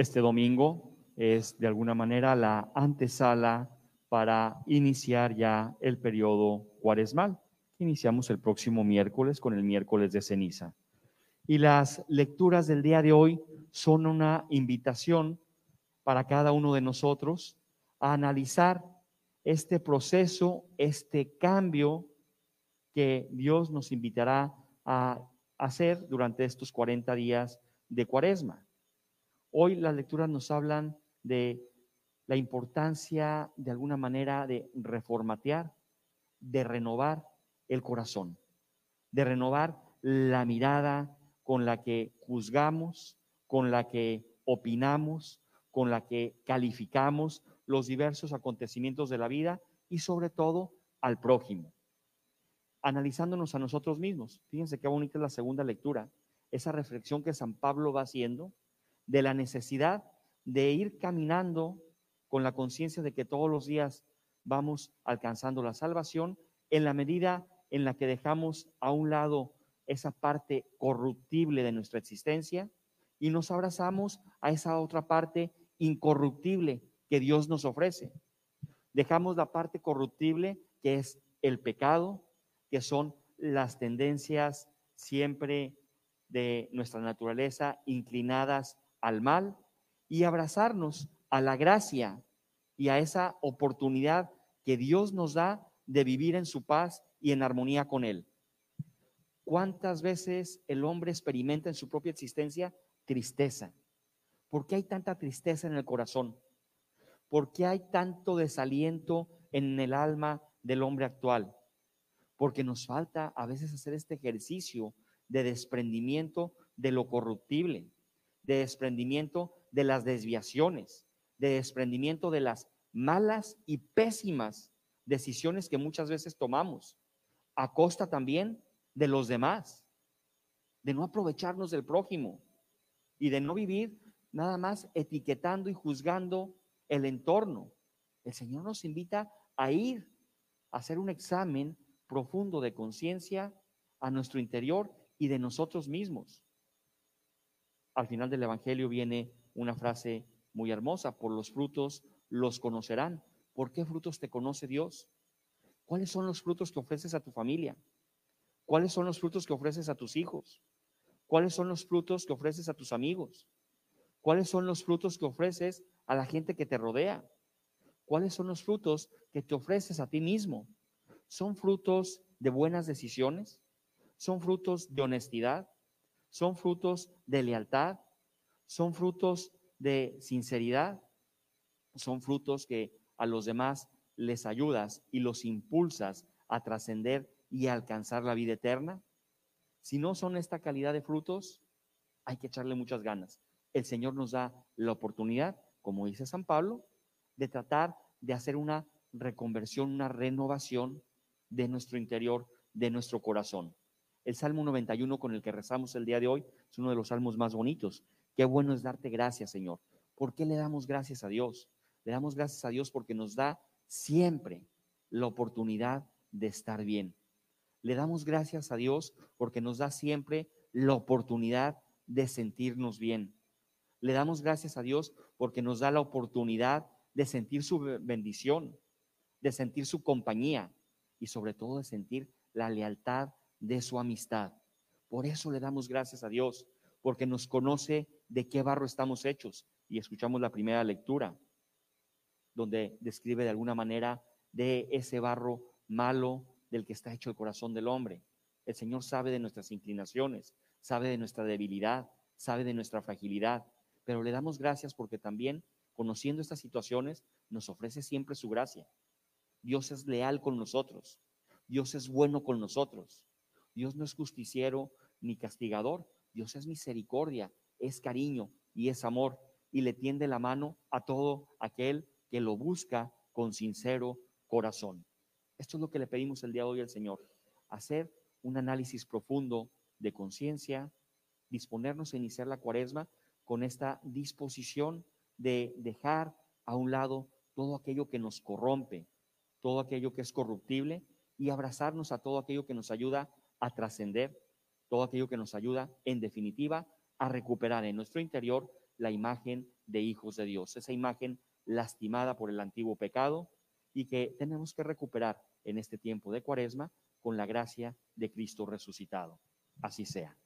Este domingo es de alguna manera la antesala para iniciar ya el periodo cuaresmal. Iniciamos el próximo miércoles con el miércoles de ceniza. Y las lecturas del día de hoy son una invitación para cada uno de nosotros a analizar este proceso, este cambio que Dios nos invitará a hacer durante estos 40 días de cuaresma. Hoy las lecturas nos hablan de la importancia de alguna manera de reformatear, de renovar el corazón, de renovar la mirada con la que juzgamos, con la que opinamos, con la que calificamos los diversos acontecimientos de la vida y sobre todo al prójimo, analizándonos a nosotros mismos. Fíjense qué bonita es la segunda lectura, esa reflexión que San Pablo va haciendo de la necesidad de ir caminando con la conciencia de que todos los días vamos alcanzando la salvación en la medida en la que dejamos a un lado esa parte corruptible de nuestra existencia y nos abrazamos a esa otra parte incorruptible que Dios nos ofrece. Dejamos la parte corruptible que es el pecado, que son las tendencias siempre de nuestra naturaleza inclinadas al mal y abrazarnos a la gracia y a esa oportunidad que Dios nos da de vivir en su paz y en armonía con Él. ¿Cuántas veces el hombre experimenta en su propia existencia tristeza? ¿Por qué hay tanta tristeza en el corazón? ¿Por qué hay tanto desaliento en el alma del hombre actual? Porque nos falta a veces hacer este ejercicio de desprendimiento de lo corruptible, de desprendimiento de las desviaciones, de desprendimiento de las malas y pésimas decisiones que muchas veces tomamos, a costa también de los demás, de no aprovecharnos del prójimo y de no vivir nada más etiquetando y juzgando el entorno. El Señor nos invita a ir a hacer un examen profundo de conciencia a nuestro interior y de nosotros mismos. Al final del Evangelio viene una frase muy hermosa, por los frutos los conocerán. ¿Por qué frutos te conoce Dios? ¿Cuáles son los frutos que ofreces a tu familia? ¿Cuáles son los frutos que ofreces a tus hijos? ¿Cuáles son los frutos que ofreces a tus amigos? ¿Cuáles son los frutos que ofreces a la gente que te rodea? ¿Cuáles son los frutos que te ofreces a ti mismo? ¿Son frutos de buenas decisiones? ¿Son frutos de honestidad? ¿Son frutos de lealtad? ¿Son frutos de sinceridad? ¿Son frutos que a los demás les ayudas y los impulsas a trascender y a alcanzar la vida eterna? Si no son esta calidad de frutos, hay que echarle muchas ganas. El Señor nos da la oportunidad, como dice San Pablo, de tratar de hacer una reconversión, una renovación de nuestro interior, de nuestro corazón. El Salmo 91 con el que rezamos el día de hoy es uno de los salmos más bonitos. Qué bueno es darte gracias, Señor. ¿Por qué le damos gracias a Dios? Le damos gracias a Dios porque nos da siempre la oportunidad de estar bien. Le damos gracias a Dios porque nos da siempre la oportunidad de sentirnos bien. Le damos gracias a Dios porque nos da la oportunidad de sentir su bendición, de sentir su compañía y sobre todo de sentir la lealtad de su amistad. Por eso le damos gracias a Dios, porque nos conoce de qué barro estamos hechos. Y escuchamos la primera lectura, donde describe de alguna manera de ese barro malo del que está hecho el corazón del hombre. El Señor sabe de nuestras inclinaciones, sabe de nuestra debilidad, sabe de nuestra fragilidad, pero le damos gracias porque también, conociendo estas situaciones, nos ofrece siempre su gracia. Dios es leal con nosotros, Dios es bueno con nosotros. Dios no es justiciero ni castigador, Dios es misericordia, es cariño y es amor y le tiende la mano a todo aquel que lo busca con sincero corazón. Esto es lo que le pedimos el día de hoy al Señor, hacer un análisis profundo de conciencia, disponernos a iniciar la cuaresma con esta disposición de dejar a un lado todo aquello que nos corrompe, todo aquello que es corruptible y abrazarnos a todo aquello que nos ayuda a trascender todo aquello que nos ayuda, en definitiva, a recuperar en nuestro interior la imagen de hijos de Dios, esa imagen lastimada por el antiguo pecado y que tenemos que recuperar en este tiempo de cuaresma con la gracia de Cristo resucitado. Así sea.